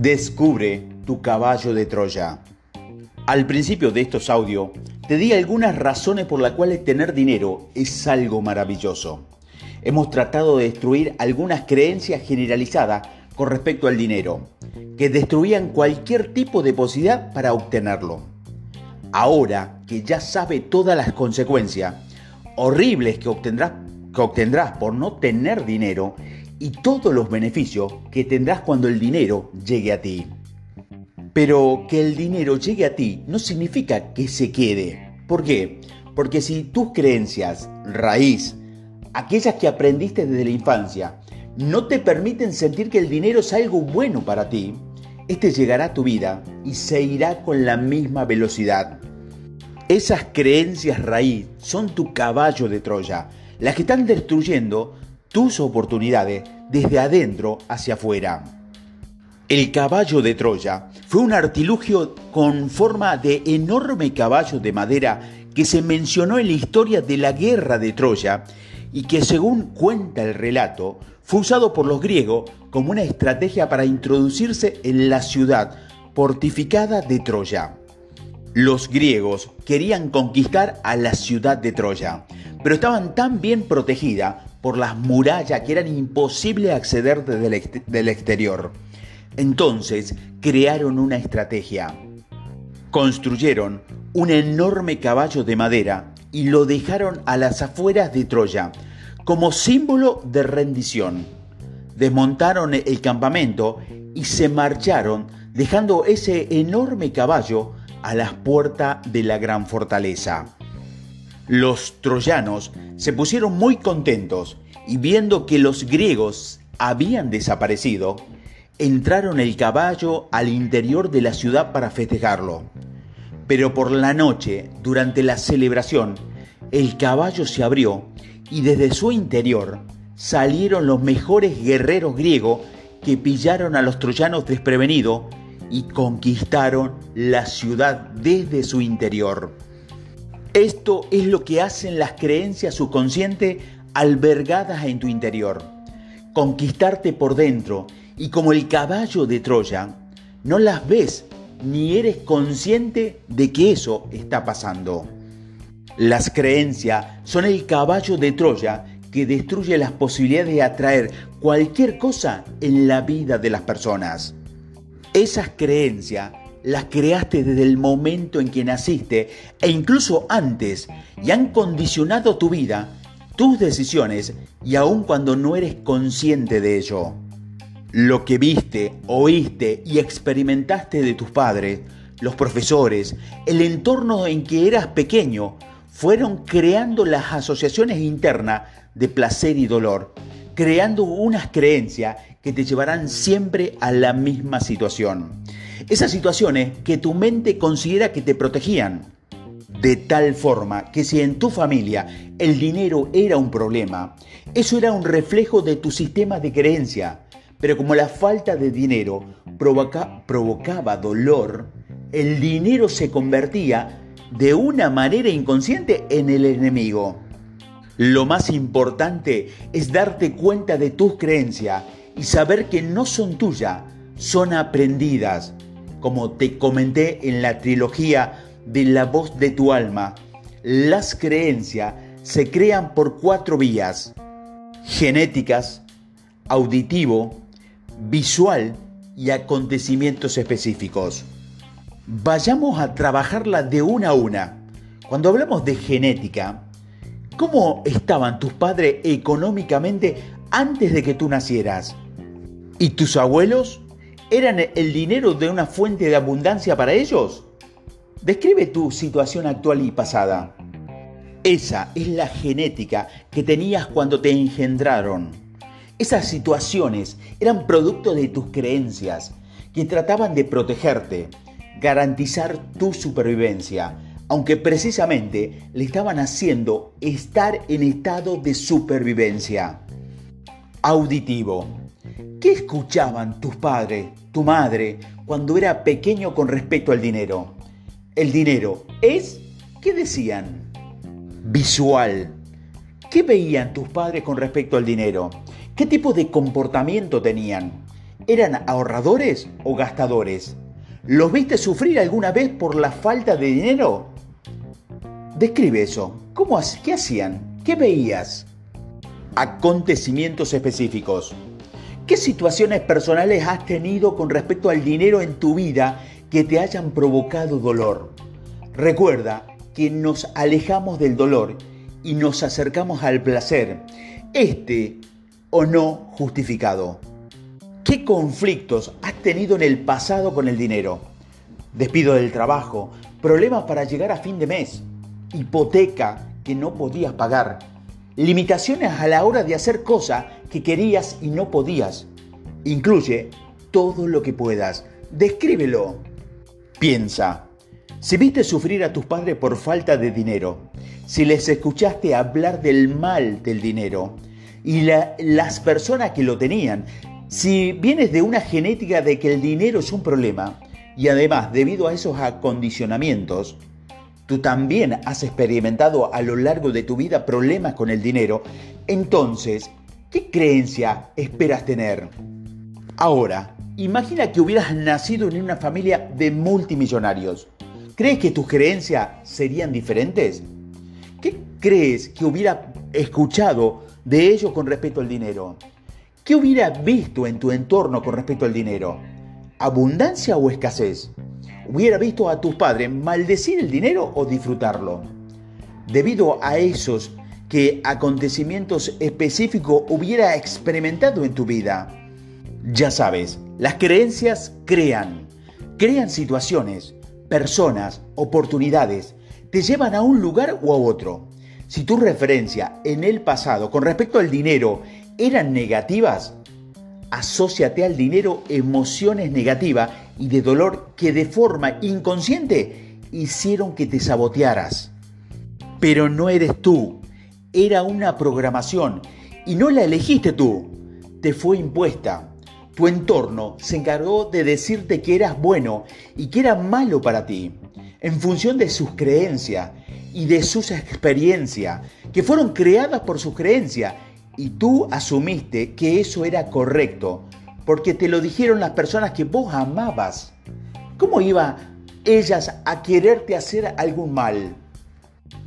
Descubre tu caballo de Troya. Al principio de estos audios te di algunas razones por las cuales tener dinero es algo maravilloso. Hemos tratado de destruir algunas creencias generalizadas con respecto al dinero, que destruían cualquier tipo de posibilidad para obtenerlo. Ahora que ya sabe todas las consecuencias horribles que obtendrás, que obtendrás por no tener dinero, y todos los beneficios que tendrás cuando el dinero llegue a ti. Pero que el dinero llegue a ti no significa que se quede. ¿Por qué? Porque si tus creencias, raíz, aquellas que aprendiste desde la infancia, no te permiten sentir que el dinero es algo bueno para ti, este llegará a tu vida y se irá con la misma velocidad. Esas creencias raíz son tu caballo de Troya, las que están destruyendo tus oportunidades desde adentro hacia afuera. El caballo de Troya fue un artilugio con forma de enorme caballo de madera que se mencionó en la historia de la guerra de Troya y que según cuenta el relato fue usado por los griegos como una estrategia para introducirse en la ciudad fortificada de Troya. Los griegos querían conquistar a la ciudad de Troya, pero estaban tan bien protegida por las murallas que eran imposible acceder desde el exterior. Entonces crearon una estrategia. Construyeron un enorme caballo de madera y lo dejaron a las afueras de Troya como símbolo de rendición. Desmontaron el campamento y se marcharon dejando ese enorme caballo a las puertas de la gran fortaleza. Los troyanos se pusieron muy contentos y viendo que los griegos habían desaparecido, entraron el caballo al interior de la ciudad para festejarlo. Pero por la noche, durante la celebración, el caballo se abrió y desde su interior salieron los mejores guerreros griegos que pillaron a los troyanos desprevenidos y conquistaron la ciudad desde su interior. Esto es lo que hacen las creencias subconscientes albergadas en tu interior. Conquistarte por dentro y como el caballo de Troya, no las ves ni eres consciente de que eso está pasando. Las creencias son el caballo de Troya que destruye las posibilidades de atraer cualquier cosa en la vida de las personas. Esas creencias las creaste desde el momento en que naciste e incluso antes y han condicionado tu vida, tus decisiones y aun cuando no eres consciente de ello. Lo que viste, oíste y experimentaste de tus padres, los profesores, el entorno en que eras pequeño, fueron creando las asociaciones internas de placer y dolor, creando unas creencias que te llevarán siempre a la misma situación. Esas situaciones que tu mente considera que te protegían. De tal forma que si en tu familia el dinero era un problema, eso era un reflejo de tu sistema de creencia. Pero como la falta de dinero provocaba dolor, el dinero se convertía de una manera inconsciente en el enemigo. Lo más importante es darte cuenta de tus creencias y saber que no son tuyas, son aprendidas como te comenté en la trilogía de La voz de tu alma, las creencias se crean por cuatro vías, genéticas, auditivo, visual y acontecimientos específicos. Vayamos a trabajarla de una a una. Cuando hablamos de genética, ¿cómo estaban tus padres económicamente antes de que tú nacieras? ¿Y tus abuelos? ¿Eran el dinero de una fuente de abundancia para ellos? Describe tu situación actual y pasada. Esa es la genética que tenías cuando te engendraron. Esas situaciones eran producto de tus creencias, que trataban de protegerte, garantizar tu supervivencia, aunque precisamente le estaban haciendo estar en estado de supervivencia. Auditivo. ¿Qué escuchaban tus padres, tu madre, cuando era pequeño con respecto al dinero? El dinero es, ¿qué decían? Visual. ¿Qué veían tus padres con respecto al dinero? ¿Qué tipo de comportamiento tenían? ¿Eran ahorradores o gastadores? ¿Los viste sufrir alguna vez por la falta de dinero? Describe eso. ¿Cómo, ¿Qué hacían? ¿Qué veías? Acontecimientos específicos. ¿Qué situaciones personales has tenido con respecto al dinero en tu vida que te hayan provocado dolor? Recuerda que nos alejamos del dolor y nos acercamos al placer, este o no justificado. ¿Qué conflictos has tenido en el pasado con el dinero? Despido del trabajo, problemas para llegar a fin de mes, hipoteca que no podías pagar, limitaciones a la hora de hacer cosas que querías y no podías. Incluye todo lo que puedas. Descríbelo. Piensa. Si viste sufrir a tus padres por falta de dinero, si les escuchaste hablar del mal del dinero y las personas que lo tenían, si vienes de una genética de que el dinero es un problema y además debido a esos acondicionamientos, tú también has experimentado a lo largo de tu vida problemas con el dinero, entonces, ¿qué creencia esperas tener? Ahora, imagina que hubieras nacido en una familia de multimillonarios. ¿Crees que tus creencias serían diferentes? ¿Qué crees que hubiera escuchado de ellos con respecto al dinero? ¿Qué hubiera visto en tu entorno con respecto al dinero? ¿Abundancia o escasez? ¿Hubiera visto a tus padres maldecir el dinero o disfrutarlo? Debido a esos que acontecimientos específicos hubiera experimentado en tu vida. Ya sabes, las creencias crean, crean situaciones, personas, oportunidades, te llevan a un lugar o a otro. Si tu referencia en el pasado con respecto al dinero eran negativas, asóciate al dinero emociones negativas y de dolor que de forma inconsciente hicieron que te sabotearas. Pero no eres tú, era una programación y no la elegiste tú, te fue impuesta. Tu entorno se encargó de decirte que eras bueno y que era malo para ti, en función de sus creencias y de sus experiencias, que fueron creadas por sus creencias, y tú asumiste que eso era correcto, porque te lo dijeron las personas que vos amabas. ¿Cómo iba ellas a quererte hacer algún mal?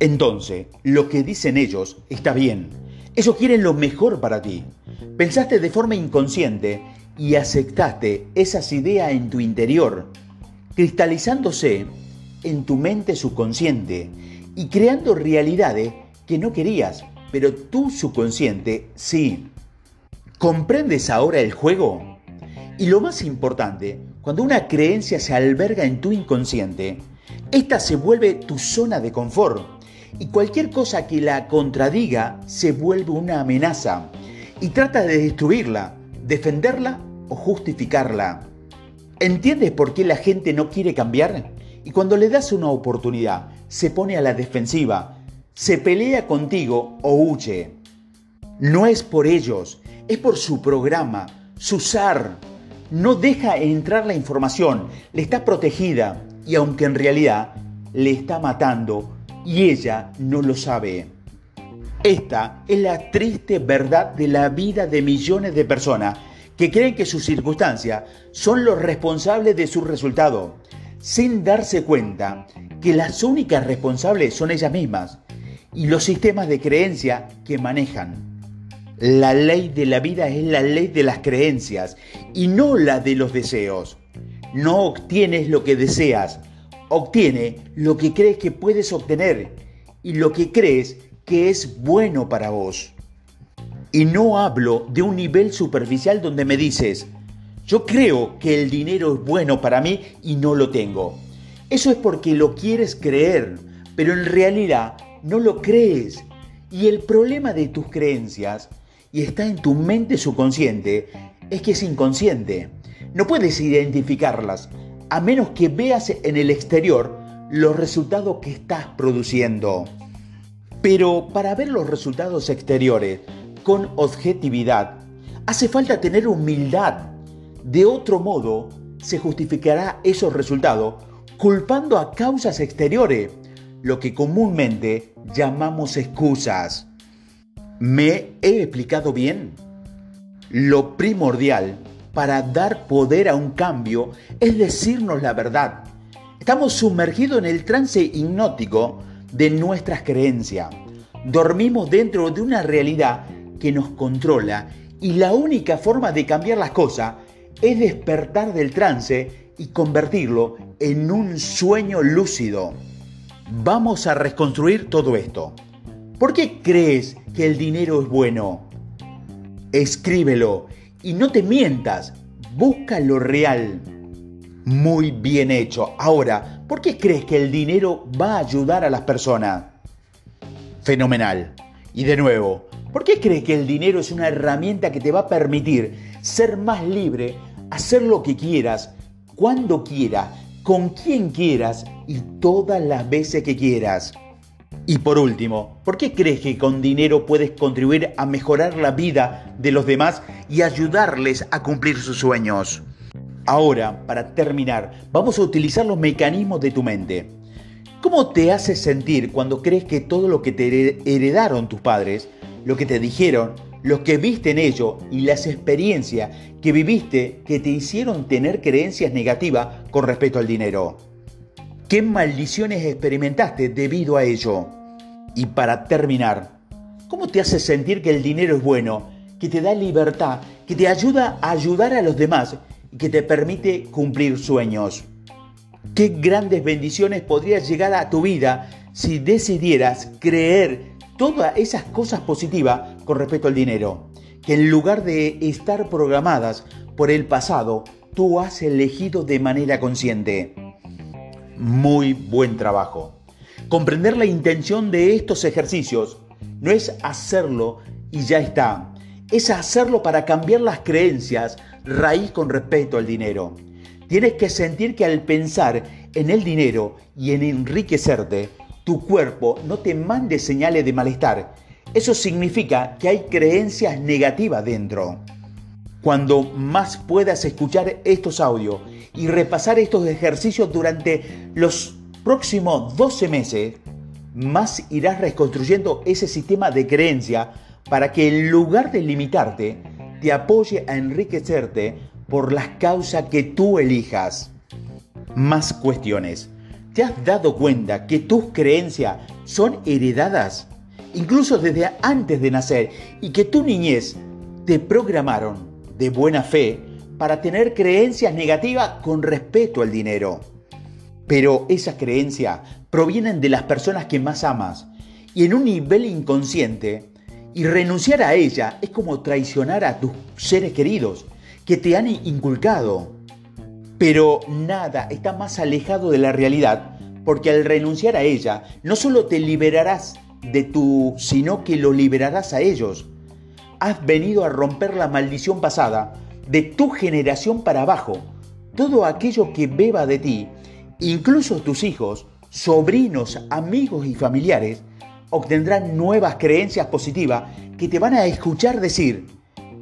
Entonces, lo que dicen ellos está bien. Ellos quieren lo mejor para ti. Pensaste de forma inconsciente y aceptaste esas ideas en tu interior, cristalizándose en tu mente subconsciente y creando realidades que no querías, pero tu subconsciente sí. ¿Comprendes ahora el juego? Y lo más importante, cuando una creencia se alberga en tu inconsciente, esta se vuelve tu zona de confort y cualquier cosa que la contradiga se vuelve una amenaza y trata de destruirla defenderla o justificarla. ¿Entiendes por qué la gente no quiere cambiar? Y cuando le das una oportunidad, se pone a la defensiva, se pelea contigo o huye. No es por ellos, es por su programa, su SAR. No deja entrar la información, le está protegida y aunque en realidad le está matando y ella no lo sabe. Esta es la triste verdad de la vida de millones de personas que creen que sus circunstancias son los responsables de su resultado, sin darse cuenta que las únicas responsables son ellas mismas y los sistemas de creencia que manejan. La ley de la vida es la ley de las creencias y no la de los deseos. No obtienes lo que deseas, obtiene lo que crees que puedes obtener y lo que crees que es bueno para vos. Y no hablo de un nivel superficial donde me dices, yo creo que el dinero es bueno para mí y no lo tengo. Eso es porque lo quieres creer, pero en realidad no lo crees. Y el problema de tus creencias, y está en tu mente subconsciente, es que es inconsciente. No puedes identificarlas, a menos que veas en el exterior los resultados que estás produciendo. Pero para ver los resultados exteriores con objetividad, hace falta tener humildad. De otro modo, se justificará esos resultados culpando a causas exteriores, lo que comúnmente llamamos excusas. ¿Me he explicado bien? Lo primordial para dar poder a un cambio es decirnos la verdad. Estamos sumergidos en el trance hipnótico de nuestras creencias. Dormimos dentro de una realidad que nos controla y la única forma de cambiar las cosas es despertar del trance y convertirlo en un sueño lúcido. Vamos a reconstruir todo esto. ¿Por qué crees que el dinero es bueno? Escríbelo y no te mientas, busca lo real. Muy bien hecho. Ahora, ¿por qué crees que el dinero va a ayudar a las personas? Fenomenal. Y de nuevo, ¿por qué crees que el dinero es una herramienta que te va a permitir ser más libre, hacer lo que quieras, cuando quieras, con quien quieras y todas las veces que quieras? Y por último, ¿por qué crees que con dinero puedes contribuir a mejorar la vida de los demás y ayudarles a cumplir sus sueños? Ahora, para terminar, vamos a utilizar los mecanismos de tu mente. ¿Cómo te hace sentir cuando crees que todo lo que te heredaron tus padres, lo que te dijeron, lo que viste en ello y las experiencias que viviste que te hicieron tener creencias negativas con respecto al dinero? ¿Qué maldiciones experimentaste debido a ello? Y para terminar, ¿cómo te hace sentir que el dinero es bueno, que te da libertad, que te ayuda a ayudar a los demás y que te permite cumplir sueños? Qué grandes bendiciones podrías llegar a tu vida si decidieras creer todas esas cosas positivas con respecto al dinero. Que en lugar de estar programadas por el pasado, tú has elegido de manera consciente. Muy buen trabajo. Comprender la intención de estos ejercicios no es hacerlo y ya está. Es hacerlo para cambiar las creencias raíz con respecto al dinero. Tienes que sentir que al pensar en el dinero y en enriquecerte, tu cuerpo no te mande señales de malestar. Eso significa que hay creencias negativas dentro. Cuando más puedas escuchar estos audios y repasar estos ejercicios durante los próximos 12 meses, más irás reconstruyendo ese sistema de creencia para que en lugar de limitarte, te apoye a enriquecerte por las causas que tú elijas. Más cuestiones. ¿Te has dado cuenta que tus creencias son heredadas? Incluso desde antes de nacer y que tu niñez te programaron de buena fe para tener creencias negativas con respecto al dinero. Pero esas creencias provienen de las personas que más amas y en un nivel inconsciente y renunciar a ella es como traicionar a tus seres queridos que te han inculcado. Pero nada está más alejado de la realidad, porque al renunciar a ella, no solo te liberarás de tu, sino que lo liberarás a ellos. Has venido a romper la maldición pasada de tu generación para abajo. Todo aquello que beba de ti, incluso tus hijos, sobrinos, amigos y familiares, obtendrán nuevas creencias positivas que te van a escuchar decir,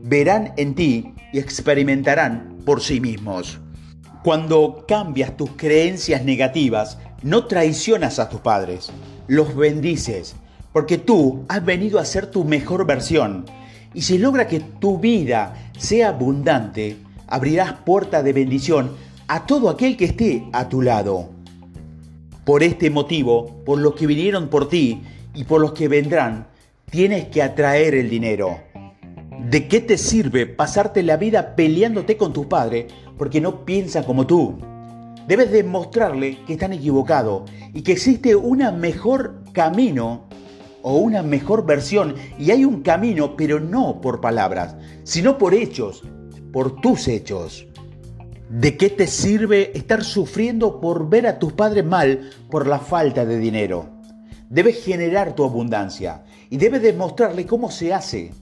verán en ti y experimentarán por sí mismos. Cuando cambias tus creencias negativas, no traicionas a tus padres, los bendices, porque tú has venido a ser tu mejor versión. Y si logra que tu vida sea abundante, abrirás puerta de bendición a todo aquel que esté a tu lado. Por este motivo, por los que vinieron por ti y por los que vendrán, tienes que atraer el dinero. ¿De qué te sirve pasarte la vida peleándote con tus padres porque no piensan como tú? Debes demostrarle que están equivocados y que existe una mejor camino o una mejor versión y hay un camino, pero no por palabras, sino por hechos, por tus hechos. ¿De qué te sirve estar sufriendo por ver a tus padres mal por la falta de dinero? Debes generar tu abundancia y debes demostrarle cómo se hace.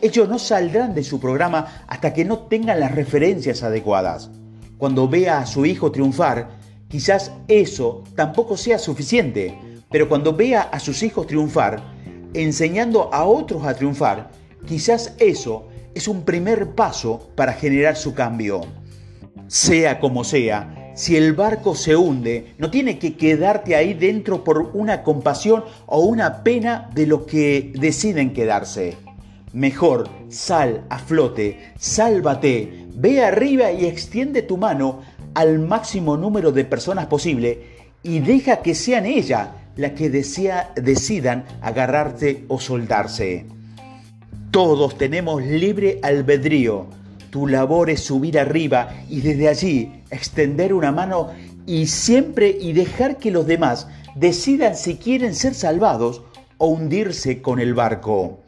Ellos no saldrán de su programa hasta que no tengan las referencias adecuadas. Cuando vea a su hijo triunfar, quizás eso tampoco sea suficiente, pero cuando vea a sus hijos triunfar, enseñando a otros a triunfar, quizás eso es un primer paso para generar su cambio. Sea como sea, si el barco se hunde, no tiene que quedarte ahí dentro por una compasión o una pena de los que deciden quedarse. Mejor sal a flote, sálvate, Ve arriba y extiende tu mano al máximo número de personas posible y deja que sean ellas las que decidan agarrarte o soldarse. Todos tenemos libre albedrío. Tu labor es subir arriba y desde allí extender una mano y siempre y dejar que los demás decidan si quieren ser salvados o hundirse con el barco.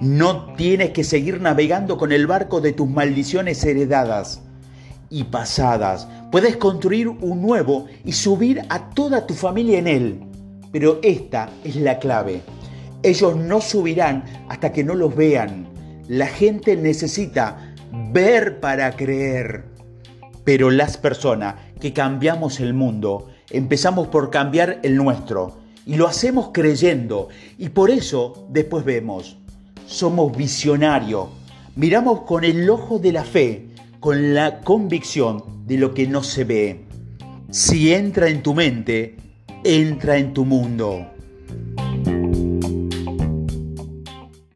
No tienes que seguir navegando con el barco de tus maldiciones heredadas y pasadas. Puedes construir un nuevo y subir a toda tu familia en él. Pero esta es la clave. Ellos no subirán hasta que no los vean. La gente necesita ver para creer. Pero las personas que cambiamos el mundo, empezamos por cambiar el nuestro. Y lo hacemos creyendo. Y por eso después vemos. Somos visionarios. Miramos con el ojo de la fe, con la convicción de lo que no se ve. Si entra en tu mente, entra en tu mundo.